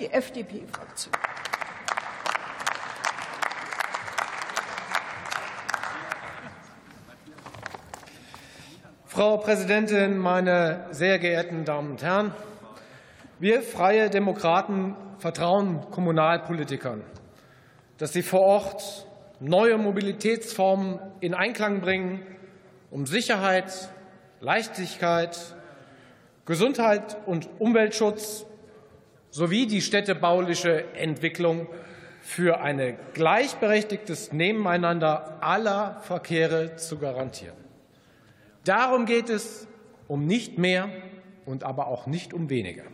die FDP-Fraktion. Frau Präsidentin, meine sehr geehrten Damen und Herren! Wir Freie Demokraten vertrauen Kommunalpolitikern, dass sie vor Ort neue Mobilitätsformen in Einklang bringen, um Sicherheit, Leichtigkeit, Gesundheit und Umweltschutz sowie die städtebauliche Entwicklung für ein gleichberechtigtes Nebeneinander aller Verkehre zu garantieren. Darum geht es um nicht mehr und aber auch nicht um weniger.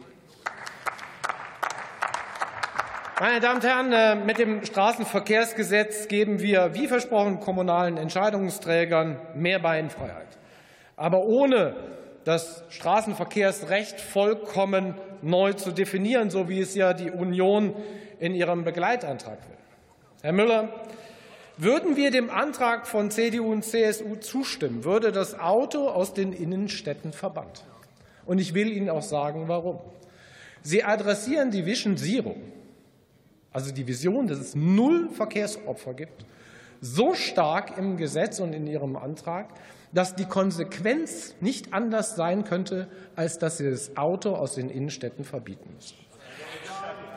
Meine Damen und Herren, äh, mit dem Straßenverkehrsgesetz geben wir, wie versprochen, kommunalen Entscheidungsträgern mehr Beinfreiheit. Aber ohne das Straßenverkehrsrecht vollkommen neu zu definieren, so wie es ja die Union in ihrem Begleitantrag will. Herr Müller, würden wir dem Antrag von CDU und CSU zustimmen, würde das Auto aus den Innenstädten verbannt. Und ich will Ihnen auch sagen, warum. Sie adressieren die Vision Zero, also die Vision, dass es null Verkehrsopfer gibt, so stark im Gesetz und in Ihrem Antrag, dass die Konsequenz nicht anders sein könnte, als dass Sie das Auto aus den Innenstädten verbieten müssen.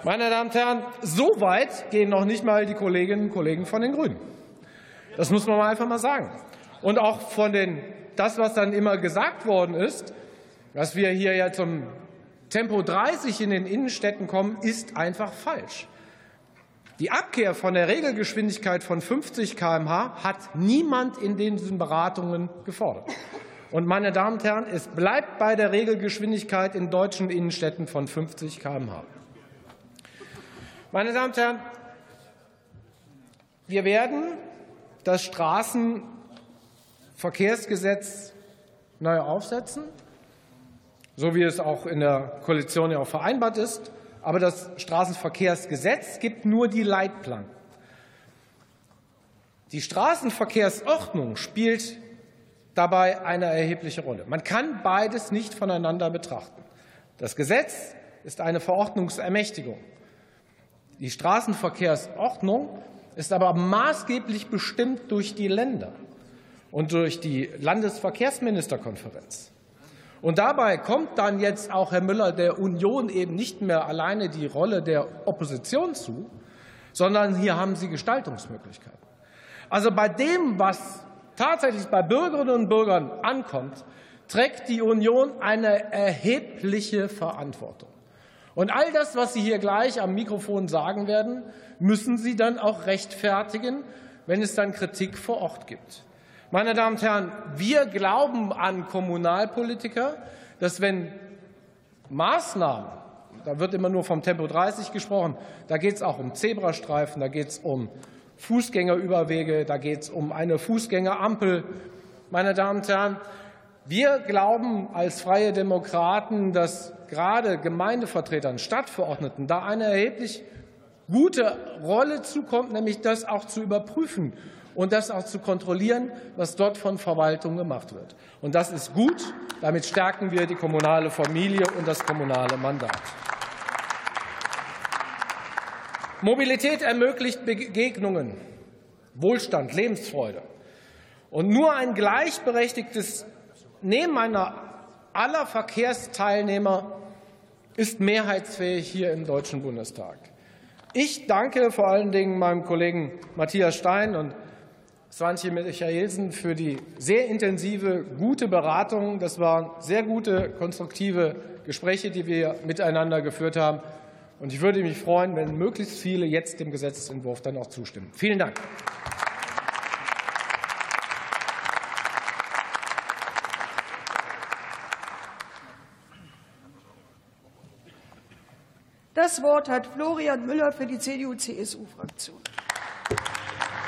Meine Damen und Herren, so weit gehen noch nicht mal die Kolleginnen und Kollegen von den Grünen. Das muss man einfach mal sagen. Und auch von den, das, was dann immer gesagt worden ist, dass wir hier ja zum Tempo 30 in den Innenstädten kommen, ist einfach falsch. Die Abkehr von der Regelgeschwindigkeit von 50 km/h hat niemand in diesen Beratungen gefordert. Und meine Damen und Herren, es bleibt bei der Regelgeschwindigkeit in deutschen Innenstädten von 50 km/h. Meine Damen und Herren, wir werden das Straßenverkehrsgesetz neu aufsetzen, so wie es auch in der Koalition ja auch vereinbart ist. Aber das Straßenverkehrsgesetz gibt nur die Leitplanken. Die Straßenverkehrsordnung spielt dabei eine erhebliche Rolle. Man kann beides nicht voneinander betrachten. Das Gesetz ist eine Verordnungsermächtigung. Die Straßenverkehrsordnung ist aber maßgeblich bestimmt durch die Länder und durch die Landesverkehrsministerkonferenz. Und dabei kommt dann jetzt auch Herr Müller der Union eben nicht mehr alleine die Rolle der Opposition zu, sondern hier haben Sie Gestaltungsmöglichkeiten. Also bei dem, was tatsächlich bei Bürgerinnen und Bürgern ankommt, trägt die Union eine erhebliche Verantwortung. Und all das, was Sie hier gleich am Mikrofon sagen werden, müssen Sie dann auch rechtfertigen, wenn es dann Kritik vor Ort gibt. Meine Damen und Herren, wir glauben an Kommunalpolitiker, dass wenn Maßnahmen, da wird immer nur vom Tempo 30 gesprochen, da geht es auch um Zebrastreifen, da geht es um Fußgängerüberwege, da geht es um eine Fußgängerampel. Meine Damen und Herren, wir glauben als Freie Demokraten, dass gerade Gemeindevertretern, Stadtverordneten da eine erheblich gute Rolle zukommt, nämlich das auch zu überprüfen und das auch zu kontrollieren, was dort von Verwaltung gemacht wird. Und das ist gut. Damit stärken wir die kommunale Familie und das kommunale Mandat. Mobilität ermöglicht Begegnungen, Wohlstand, Lebensfreude. Und nur ein gleichberechtigtes Nebeneinander aller Verkehrsteilnehmer ist mehrheitsfähig hier im Deutschen Bundestag. Ich danke vor allen Dingen meinem Kollegen Matthias Stein und Swantje Michaelsen für die sehr intensive, gute Beratung. Das waren sehr gute, konstruktive Gespräche, die wir miteinander geführt haben. Und ich würde mich freuen, wenn möglichst viele jetzt dem Gesetzentwurf dann auch zustimmen. Vielen Dank. Das Wort hat Florian Müller für die CDU-CSU-Fraktion.